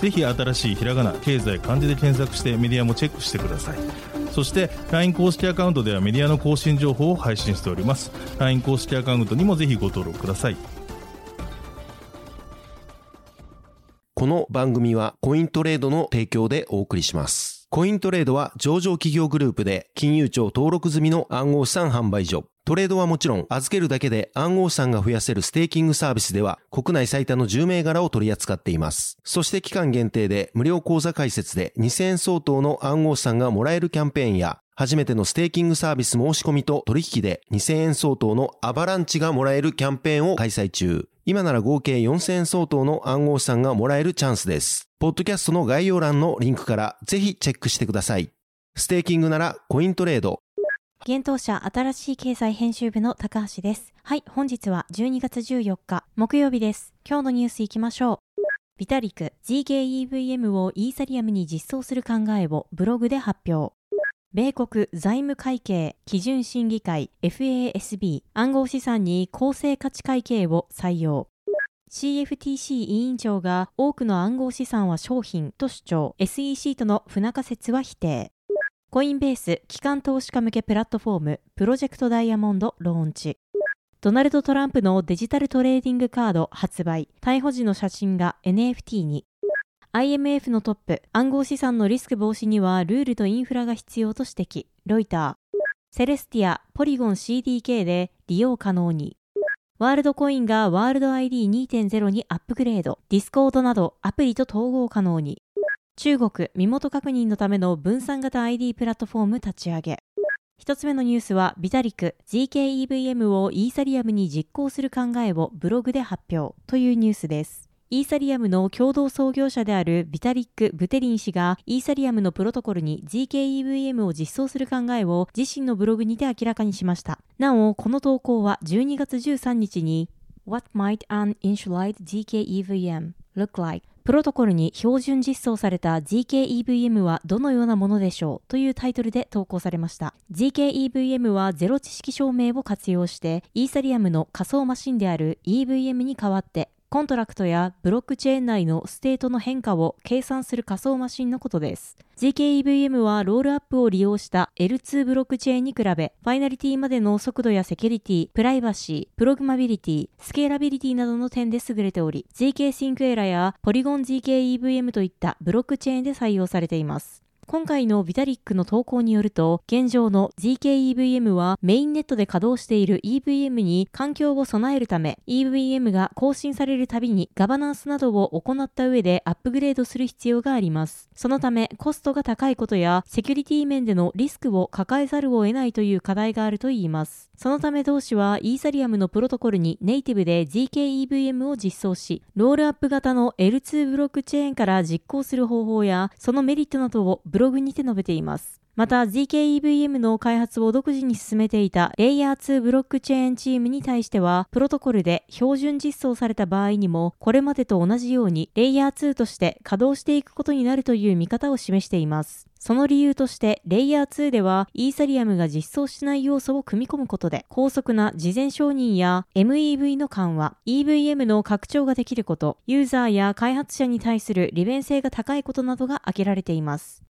ぜひ新しいひらがな経済漢字で検索してメディアもチェックしてくださいそして LINE 公式アカウントではメディアの更新情報を配信しております LINE 公式アカウントにもぜひご登録くださいこの番組はコイントレードの提供でお送りします。コイントレードは上場企業グループで金融庁登録済みの暗号資産販売所。トレードはもちろん預けるだけで暗号資産が増やせるステーキングサービスでは国内最多の10銘柄を取り扱っています。そして期間限定で無料口座開設で2000円相当の暗号資産がもらえるキャンペーンや初めてのステーキングサービス申し込みと取引で2000円相当のアバランチがもらえるキャンペーンを開催中。今なら合計4000円相当の暗号資産がもらえるチャンスです。ポッドキャストの概要欄のリンクからぜひチェックしてください。ステーキングならコイントレード。現当社新しい経済編集部の高橋です。はい、本日は12月14日木曜日です。今日のニュースいきましょう。ビタリク GKEVM をイーサリアムに実装する考えをブログで発表。米国財務会計基準審議会 FASB 暗号資産に公正価値会計を採用。CFTC 委員長が多くの暗号資産は商品と主張 SEC との不仲説は否定。コインベース機関投資家向けプラットフォームプロジェクトダイヤモンドローンチ。ドナルド・トランプのデジタルトレーディングカード発売。逮捕時の写真が NFT に。IMF のトップ暗号資産のリスク防止にはルールとインフラが必要と指摘。ロイター。セレスティアポリゴン CDK で利用可能に。ワールドコインがワールド ID2.0 にアップグレード。ディスコードなどアプリと統合可能に。中国身元確認のための分散型 ID プラットフォーム立ち上げ。一つ目のニュースは、ビタリック zkEVM をイーサリアムに実行する考えをブログで発表というニュースです。イーサリアムの共同創業者であるビタリック・ブテリン氏がイーサリアムのプロトコルに GKEVM を実装する考えを自身のブログにて明らかにしました。なお、この投稿は12月13日に What might an enshrined zkEVM look like? プロトコルに標準実装された GKEVM はどのようなものでしょうというタイトルで投稿されました。GKEVM はゼロ知識証明を活用して、イーサリアムの仮想マシンである EVM に代わって、コントラクトやブロックチェーン内のステートの変化を計算する仮想マシンのことです。GKEVM はロールアップを利用した L2 ブロックチェーンに比べ、ファイナリティまでの速度やセキュリティ、プライバシー、プログマビリティ、スケーラビリティなどの点で優れており、GK シンクエラやポリゴン GKEVM といったブロックチェーンで採用されています。今回のビタリックの投稿によると、現状の zkEVM はメインネットで稼働している EVM に環境を備えるため、EVM が更新されるたびにガバナンスなどを行った上でアップグレードする必要があります。そのため、コストが高いことや、セキュリティ面でのリスクを抱えざるを得ないという課題があるといいます。そのため同氏は、イーサリアムのプロトコルにネイティブで GKEVM を実装し、ロールアップ型の L2 ブロックチェーンから実行する方法や、そのメリットなどをブログにて述べています。また GKEVM の開発を独自に進めていたレイヤー2ブロックチェーンチームに対しては、プロトコルで標準実装された場合にも、これまでと同じようにレイヤー2として稼働していくことになるという見方を示しています。その理由として、レイヤー2では、イーサリアムが実装しない要素を組み込むことで、高速な事前承認や MEV の緩和、EVM の拡張ができること、ユーザーや開発者に対する利便性が高いことなどが挙げられています。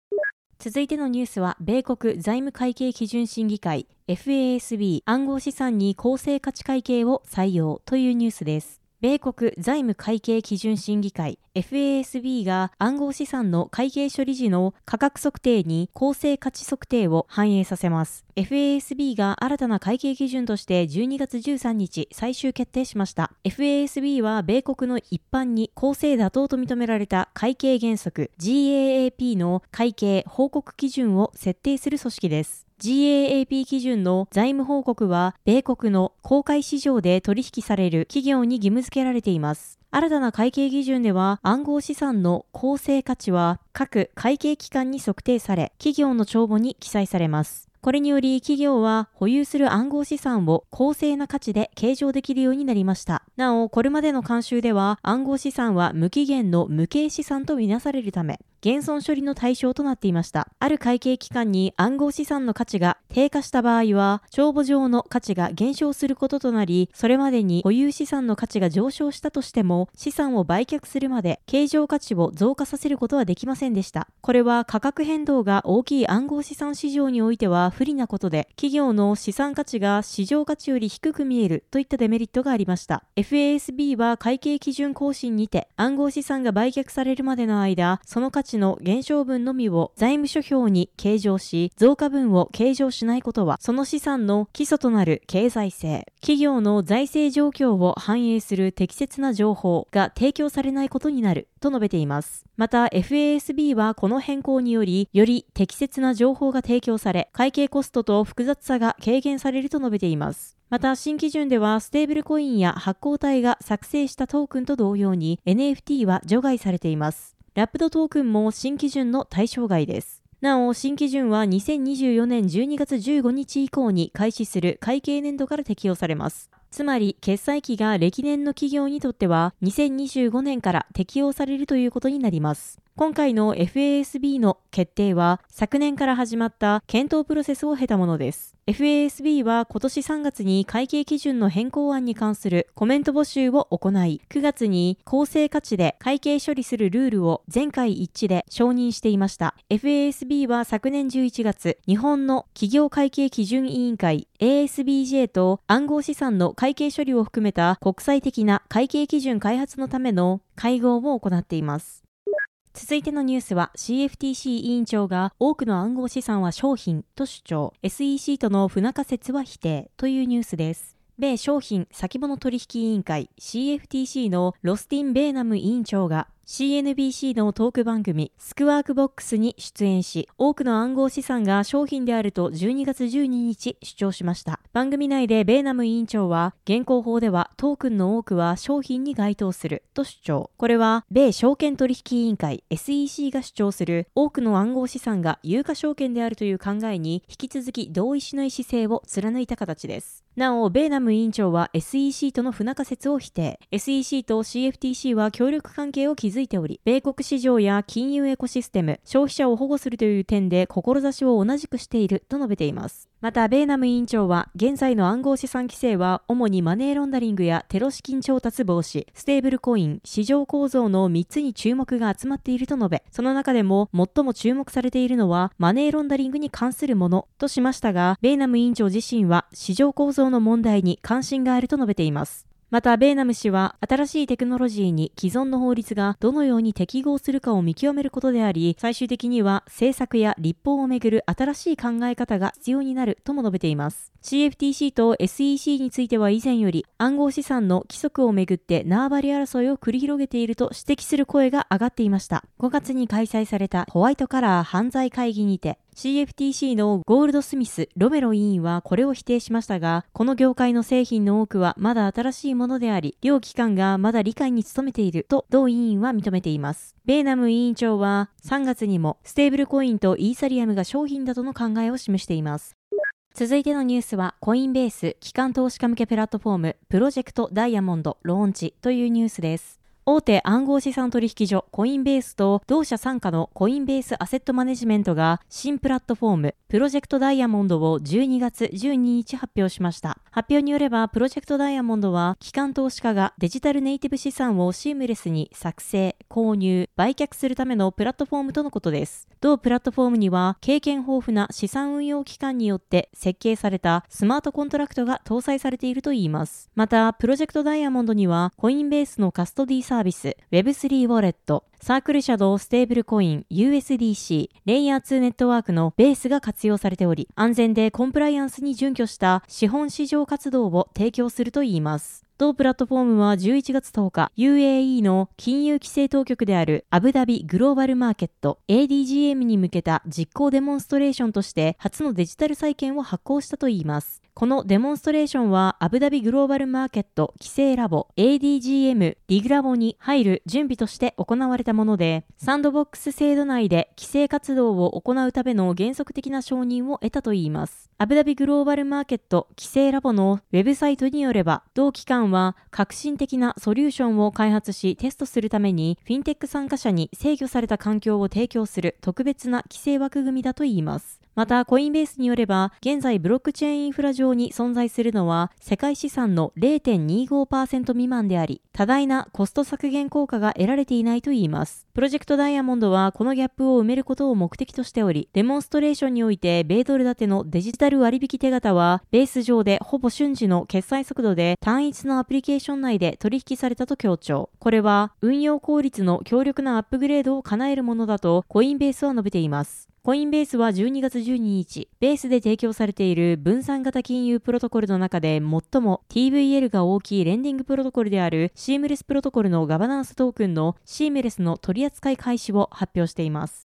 続いてのニュースは、米国財務会計基準審議会 FASB 暗号資産に公正価値会計を採用というニュースです。米国財務会計基準審議会 FASB が暗号資産の会計処理時の価格測定に公正価値測定を反映させます。FASB が新たな会計基準として12月13日最終決定しました。FASB は米国の一般に公正妥当と認められた会計原則 GAAP の会計報告基準を設定する組織です。GAAP 基準の財務報告は、米国の公開市場で取引される企業に義務付けられています。新たな会計基準では暗号資産の構成価値は各会計機関に測定され、企業の帳簿に記載されます。これにより企業は保有する暗号資産を公正な価値で計上できるようになりました。なお、これまでの慣習では暗号資産は無期限の無形資産とみなされるため、減損処理の対象となっていました。ある会計機関に暗号資産の価値が低下した場合は、帳簿上の価値が減少することとなり、それまでに保有資産の価値が上昇したとしても、資産を売却するまで計上価値を増加させることはできませんでした。これは価格変動が大きい暗号資産市場においては不利なことで、企業の資産価値が市場価値より低く見えるといったデメリットがありました。FASB は会計基準更新にて、暗号資産が売却されるまでの間、その価値の減少分のみを財務諸表に計上し、増加分を計上しないことは、その資産の基礎となる経済性、企業の財政状況を反映する適切な情報が提供されないことになると述べています。また FASB はこの変更により、より適切な情報が提供され、会計コストと複雑さが軽減されると述べています。また、新基準では、ステーブルコインや発行体が作成したトークンと同様に NFT は除外されています。ラップドトークンも新基準の対象外です。なお、新基準は2024年12月15日以降に開始する会計年度から適用されます。つまり、決済期が歴年の企業にとっては2025年から適用されるということになります。今回の FASB の決定は昨年から始まった検討プロセスを経たものです。FASB は今年3月に会計基準の変更案に関するコメント募集を行い、9月に公正価値で会計処理するルールを全会一致で承認していました。FASB は昨年11月、日本の企業会計基準委員会 ASBJ と暗号資産の会計処理を含めた国際的な会計基準開発のための会合を行っています。続いてのニュースは CFTC 委員長が多くの暗号資産は商品と主張 SEC との不仲説は否定というニュースです。米商品先物取引委員会 CFTC のロスティン・ベーナム委員長が CNBC のトーク番組スクワークボックスに出演し、多くの暗号資産が商品であると12月12日主張しました。番組内でベーナム委員長は、現行法ではトークンの多くは商品に該当すると主張。これは、米証券取引委員会 SEC が主張する多くの暗号資産が有価証券であるという考えに引き続き同意しない姿勢を貫いた形です。なお、ベーナム委員長は SEC との不仲説を否定。SEC と CFTC は協力関係を築いており、米国市場や金融エコシステム、消費者を保護するという点で志を同じくしていると述べています。また、ベーナム委員長は、現在の暗号資産規制は、主にマネーロンダリングやテロ資金調達防止、ステーブルコイン、市場構造の3つに注目が集まっていると述べ、その中でも最も注目されているのは、マネーロンダリングに関するものとしましたが、ベーナム委員長自身は、市場構造の問題に関心があると述べています。また、ベーナム氏は、新しいテクノロジーに既存の法律がどのように適合するかを見極めることであり、最終的には政策や立法をめぐる新しい考え方が必要になるとも述べています。CFTC と SEC については以前より暗号資産の規則をめぐって縄張り争いを繰り広げていると指摘する声が上がっていました。5月に開催されたホワイトカラー犯罪会議にて CFTC のゴールドスミス・ロメロ委員はこれを否定しましたが、この業界の製品の多くはまだ新しいものであり、両機関がまだ理解に努めていると同委員は認めています。ベーナム委員長は3月にもステーブルコインとイーサリアムが商品だとの考えを示しています。続いてのニュースは、コインベース、機関投資家向けプラットフォーム、プロジェクトダイヤモンドローンチというニュースです。大手暗号資産取引所コインベースと同社傘下のコインベースアセットマネジメントが新プラットフォームプロジェクトダイヤモンドを12月12日発表しました。発表によればプロジェクトダイヤモンドは機関投資家がデジタルネイティブ資産をシームレスに作成、購入、売却するためのプラットフォームとのことです。同プラットフォームには経験豊富な資産運用機関によって設計されたスマートコントラクトが搭載されているといいます。また、プロジェクトダイヤモンドにはコインベースのカストディサービス Web3 ウォレット、サークル社のステーブルコイン USDC、レイヤー2ネットワークのベースが活用されており、安全でコンプライアンスに準拠した資本市場活動を提供するといいます。同プラットフォームは11月10日、UAE の金融規制当局であるアブダビグローバルマーケット ADGM に向けた実行デモンストレーションとして初のデジタル債券を発行したといいます。このデモンストレーションはアブダビグローバルマーケット規制ラボ ADGM リグラボに入る準備として行われたもので、サンドボックス制度内で規制活動を行うための原則的な承認を得たといいます。アブダビグローバルマーケット規制ラボのウェブサイトによれば、同機関は革新的なソリューションを開発しテストするために、フィンテック参加者に制御された環境を提供する特別な規制枠組みだといいます。また、コインベースによれば、現在ブロックチェーンインフラ上に存在するのは、世界資産の0.25%未満であり、多大なコスト削減効果が得られていないといいます。プロジェクトダイヤモンドは、このギャップを埋めることを目的としており、デモンストレーションにおいて、米ドル建てのデジタル割引手形は、ベース上でほぼ瞬時の決済速度で単一のアプリケーション内で取引されたと強調。これは、運用効率の強力なアップグレードを叶えるものだと、コインベースは述べています。コインベースは12月12日、ベースで提供されている分散型金融プロトコルの中で最も TVL が大きいレンディングプロトコルであるシームレスプロトコルのガバナンストークンのシームレスの取扱い開始を発表しています。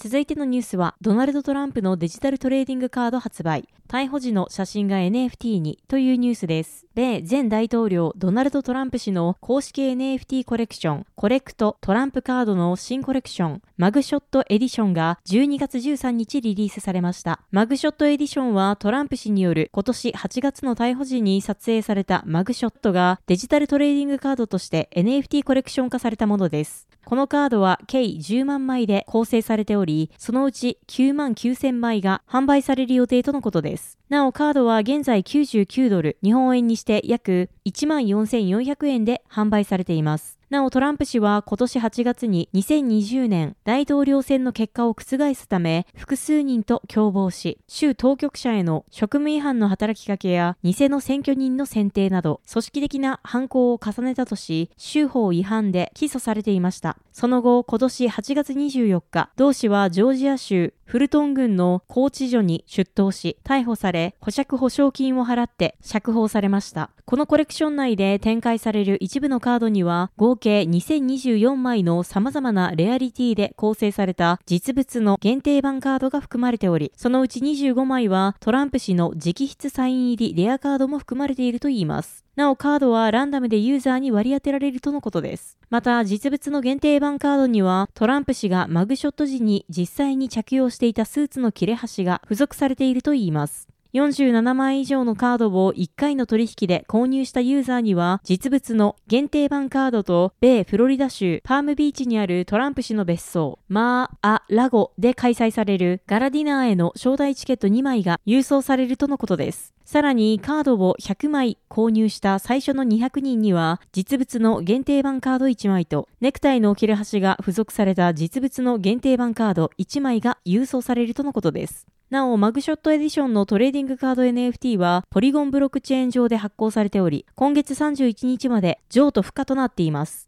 続いてのニュースは、ドナルド・トランプのデジタルトレーディングカード発売。逮捕時の写真が NFT にというニュースです。米前大統領ドナルド・トランプ氏の公式 NFT コレクション、コレクトトランプカードの新コレクション、マグショットエディションが12月13日リリースされました。マグショットエディションはトランプ氏による今年8月の逮捕時に撮影されたマグショットがデジタルトレーディングカードとして NFT コレクション化されたものです。このカードは計10万枚で構成されており、そのうち9万9000枚が販売される予定とのことです。なお、カードは現在99ドル、日本円にして約1万4400円で販売されています。なおトランプ氏は今年8月に2020年大統領選の結果を覆すため複数人と共謀し、州当局者への職務違反の働きかけや偽の選挙人の選定など組織的な犯行を重ねたとし、州法違反で起訴されていました。その後、今年8月24日、同氏はジョージア州フルトン郡の高知所に出頭し、逮捕され、保釈保証金を払って釈放されました。このコレクション内で展開される一部のカードには、合計2024枚の様々なレアリティで構成された実物の限定版カードが含まれており、そのうち25枚はトランプ氏の直筆サイン入りレアカードも含まれているといいます。なおカードはランダムでユーザーに割り当てられるとのことです。また、実物の限定版カードには、トランプ氏がマグショット時に実際に着用していたスーツの切れ端が付属されているといいます。47枚以上のカードを1回の取引で購入したユーザーには、実物の限定版カードと、米フロリダ州パームビーチにあるトランプ氏の別荘、マー・ア・ラゴで開催されるガラディナーへの招待チケット2枚が郵送されるとのことです。さらにカードを100枚購入した最初の200人には実物の限定版カード1枚とネクタイの切れ端が付属された実物の限定版カード1枚が郵送されるとのことです。なお、マグショットエディションのトレーディングカード NFT は、ポリゴンブロックチェーン上で発行されており、今月31日まで譲渡不可となっています。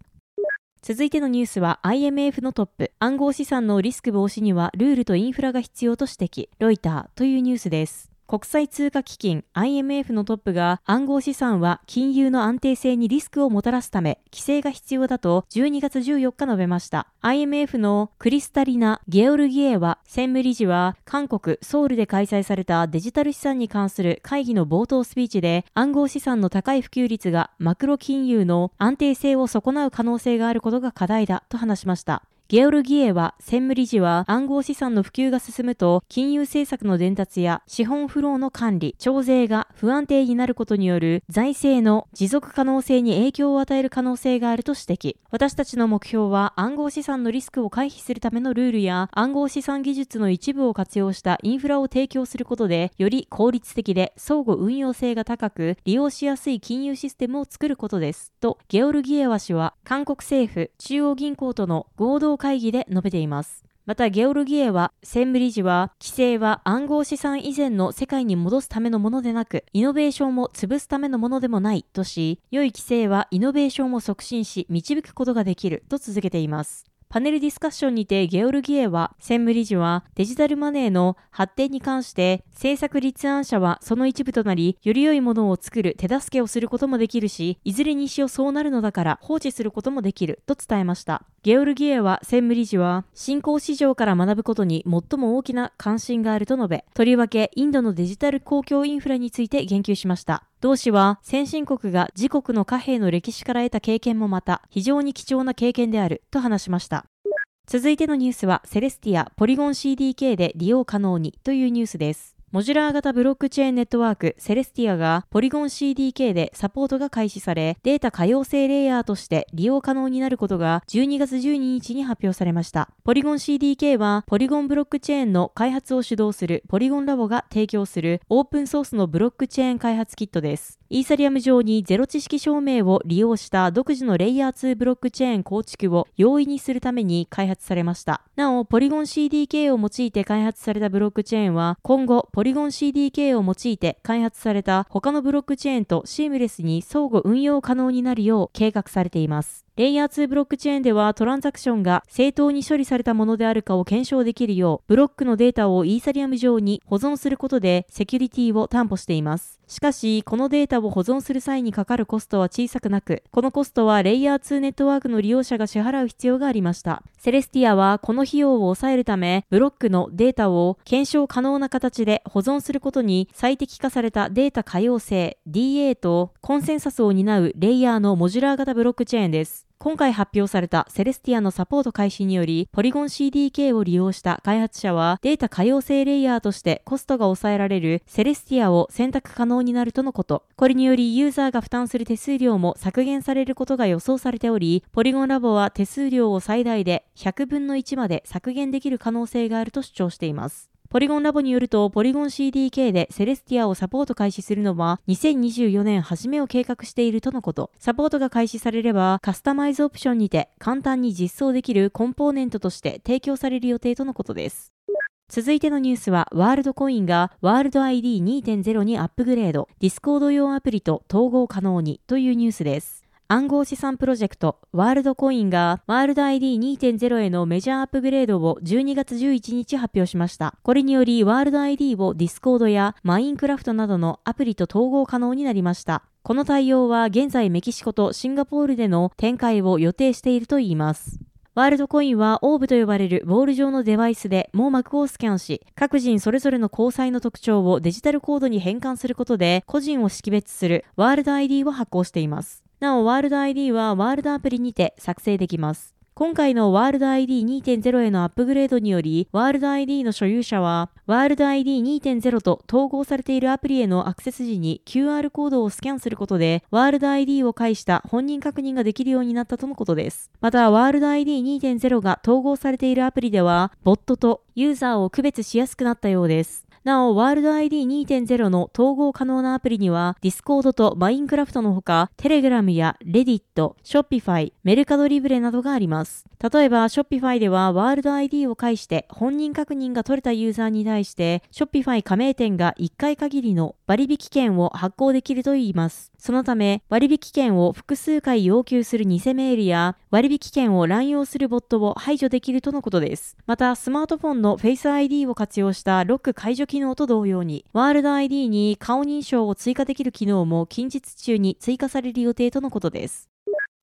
続いてのニュースは IMF のトップ。暗号資産のリスク防止にはルールとインフラが必要と指摘。ロイターというニュースです。国際通貨基金 IMF のトップが暗号資産は金融の安定性にリスクをもたらすため規制が必要だと12月14日述べました。IMF のクリスタリナ・ゲオルギエワ専務理事は韓国ソウルで開催されたデジタル資産に関する会議の冒頭スピーチで暗号資産の高い普及率がマクロ金融の安定性を損なう可能性があることが課題だと話しました。ゲオルギエは専務理事は暗号資産の普及が進むと金融政策の伝達や資本フローの管理、徴税が不安定になることによる財政の持続可能性に影響を与える可能性があると指摘。私たちの目標は暗号資産のリスクを回避するためのルールや暗号資産技術の一部を活用したインフラを提供することでより効率的で相互運用性が高く利用しやすい金融システムを作ることです。とゲオルギエワ氏は韓国政府、中央銀行との合同会議で述べています。また、ゲオルギエは、専務理事は、規制は暗号資産以前の世界に戻すためのものでなく、イノベーションも潰すためのものでもないとし、良い規制はイノベーションを促進し、導くことができると続けています。パネルディスカッションにてゲオルギエは、専務理事はデジタルマネーの発展に関して政策立案者はその一部となり、より良いものを作る手助けをすることもできるし、いずれにしよそうなるのだから放置することもできると伝えました。ゲオルギエは専務理事は、新興市場から学ぶことに最も大きな関心があると述べ、とりわけインドのデジタル公共インフラについて言及しました。同氏は先進国が自国の貨幣の歴史から得た経験もまた非常に貴重な経験であると話しました。続いてのニュースはセレスティアポリゴン CDK で利用可能にというニュースです。モジュラー型ブロックチェーンネットワークセレスティアがポリゴン CDK でサポートが開始され、データ可用性レイヤーとして利用可能になることが12月12日に発表されました。ポリゴン CDK はポリゴンブロックチェーンの開発を主導するポリゴンラボが提供するオープンソースのブロックチェーン開発キットです。イーサリアム上にゼロ知識証明を利用した独自のレイヤー2ブロックチェーン構築を容易にするために開発されました。なお、ポリゴン CDK を用いて開発されたブロックチェーンは今後ポリゴン CDK を用いて開発された他のブロックチェーンとシームレスに相互運用可能になるよう計画されています。レイヤー2ブロックチェーンではトランザクションが正当に処理されたものであるかを検証できるよう、ブロックのデータをイーサリアム上に保存することでセキュリティを担保しています。しかし、このデータを保存する際にかかるコストは小さくなく、このコストはレイヤー2ネットワークの利用者が支払う必要がありました。セレスティアはこの費用を抑えるため、ブロックのデータを検証可能な形で保存することに最適化されたデータ可用性 DA とコンセンサスを担うレイヤーのモジュラー型ブロックチェーンです。今回発表されたセレスティアのサポート開始により、ポリゴン CDK を利用した開発者はデータ可用性レイヤーとしてコストが抑えられるセレスティアを選択可能になるとのこと。これによりユーザーが負担する手数料も削減されることが予想されており、ポリゴンラボは手数料を最大で100分の1まで削減できる可能性があると主張しています。ポリゴンラボによると、ポリゴン CDK でセレスティアをサポート開始するのは、2024年初めを計画しているとのこと。サポートが開始されれば、カスタマイズオプションにて簡単に実装できるコンポーネントとして提供される予定とのことです。続いてのニュースは、ワールドコインがワールド ID2.0 にアップグレード、ディスコード用アプリと統合可能にというニュースです。暗号資産プロジェクトワールドコインがワールド ID2.0 へのメジャーアップグレードを12月11日発表しました。これによりワールド ID をディスコードやマインクラフトなどのアプリと統合可能になりました。この対応は現在メキシコとシンガポールでの展開を予定しているといいます。ワールドコインはオーブと呼ばれるボール状のデバイスで網膜をスキャンし、各人それぞれの交際の特徴をデジタルコードに変換することで個人を識別するワールド ID を発行しています。なお、ワールド ID はワールドアプリにて作成できます。今回のワールド ID2.0 へのアップグレードにより、ワールド ID の所有者は、ワールド ID2.0 と統合されているアプリへのアクセス時に QR コードをスキャンすることで、ワールド ID を介した本人確認ができるようになったとのことです。また、ワールド ID2.0 が統合されているアプリでは、ボットとユーザーを区別しやすくなったようです。なお、ワールド ID2.0 の統合可能なアプリには、Discord と Minecraft のほか、Telegram や Reddit、Shopify、メルカドリブレなどがあります。例えば、Shopify ではワールド ID を介して本人確認が取れたユーザーに対して、Shopify 加盟店が1回限りの割引券を発行できるといいます。そのため、割引券を複数回要求する偽メールや、割引券を乱用するボットを排除できるとのことです。また、スマートフォンの Face ID を活用したロック解除機能と同様に、ワールド ID に顔認証を追加できる機能も近日中に追加される予定とのことです。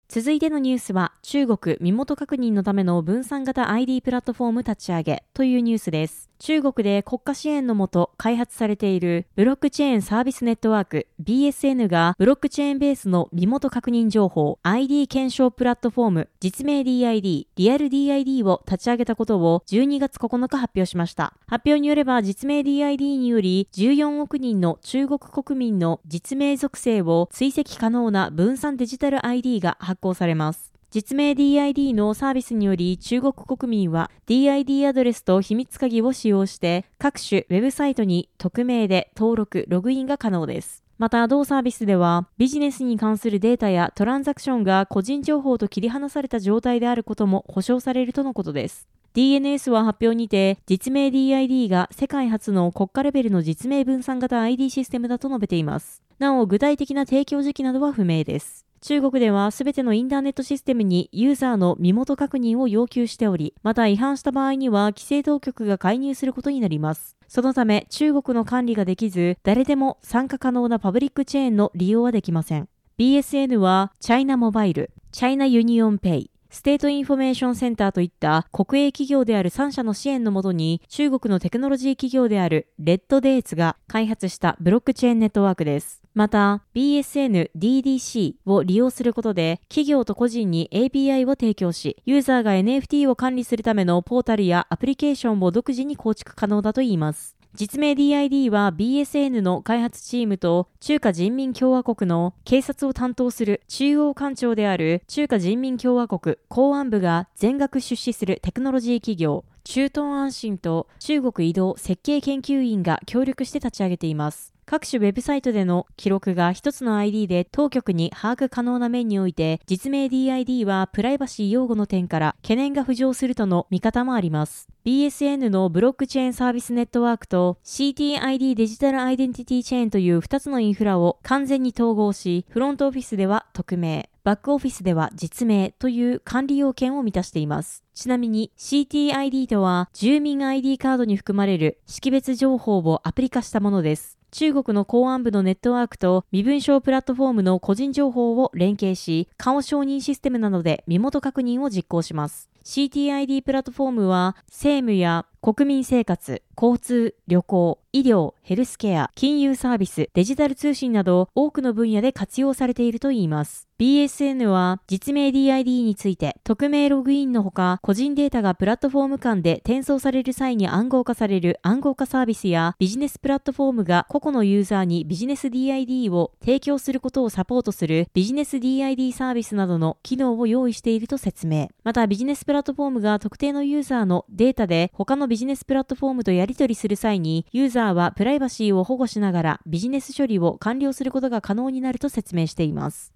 続いてのニュースは、中国身元確認のための分散型 ID プラットフォーム立ち上げというニュースです。中国で国家支援のもと開発されているブロックチェーンサービスネットワーク BSN がブロックチェーンベースの身元確認情報 ID 検証プラットフォーム実名 DID リアル DID を立ち上げたことを12月9日発表しました。発表によれば実名 DID により14億人の中国国民の実名属性を追跡可能な分散デジタル ID が発行されます。実名 DID のサービスにより中国国民は DID アドレスと秘密鍵を使用して各種ウェブサイトに匿名で登録、ログインが可能です。また、同サービスでは、ビジネスに関するデータやトランザクションが個人情報と切り離された状態であることも保証されるとのことです。DNS は発表にて、実名 DID が世界初の国家レベルの実名分散型 ID システムだと述べています。なお、具体的な提供時期などは不明です。中国ではすべてのインターネットシステムにユーザーの身元確認を要求しており、また違反した場合には規制当局が介入することになります。そのため中国の管理ができず、誰でも参加可能なパブリックチェーンの利用はできません。BSN はチャイナモバイル、チャイナユニオンペイ、ステートインフォメーションセンターといった国営企業である3社の支援のもとに中国のテクノロジー企業であるレッドデーツが開発したブロックチェーンネットワークです。また BSN DDC を利用することで企業と個人に API を提供しユーザーが NFT を管理するためのポータルやアプリケーションを独自に構築可能だといいます。実名 DID は BSN の開発チームと中華人民共和国の警察を担当する中央官庁である中華人民共和国公安部が全額出資するテクノロジー企業中盾安信と中国移動設計研究院が協力して立ち上げています。各種ウェブサイトでの記録が一つの ID で当局に把握可能な面において、実名 DID はプライバシー擁護の点から懸念が浮上するとの見方もあります。BSN のブロックチェーンサービスネットワークと CTID デジタルアイデンティティチェーンという2つのインフラを完全に統合し、フロントオフィスでは匿名、バックオフィスでは実名という管理要件を満たしています。ちなみに CTID とは住民 ID カードに含まれる識別情報をアプリ化したものです。中国の公安部のネットワークと身分証プラットフォームの個人情報を連携し、顔承認システムなどで身元確認を実行します。CTID プラットフォームは、政務や国民生活、交通、旅行、医療、ヘルスケア、金融サービス、デジタル通信など多くの分野で活用されているといいます。BSN は実名 DID について匿名ログインのほか個人データがプラットフォーム間で転送される際に暗号化される暗号化サービスやビジネスプラットフォームが個々のユーザーにビジネス DID を提供することをサポートするビジネス DID サービスなどの機能を用意していると説明。またビジネスプラットフォームが特定のユーザーのデータで他のビビジネスプラットフォームとやり取りする際にユーザーはプライバシーを保護しながらビジネス処理を完了することが可能になると説明しています。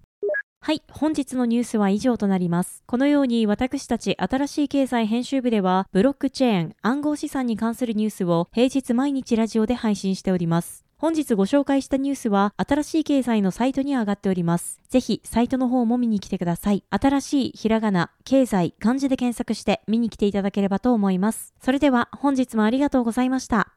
はい、本日のニュースは以上となります。このように私たち新しい経済編集部では、ブロックチェーン、暗号資産に関するニュースを平日毎日ラジオで配信しております。本日ご紹介したニュースは、新しい経済のサイトに上がっております。ぜひ、サイトの方も見に来てください。新しいひらがな、経済、漢字で検索して見に来ていただければと思います。それでは、本日もありがとうございました。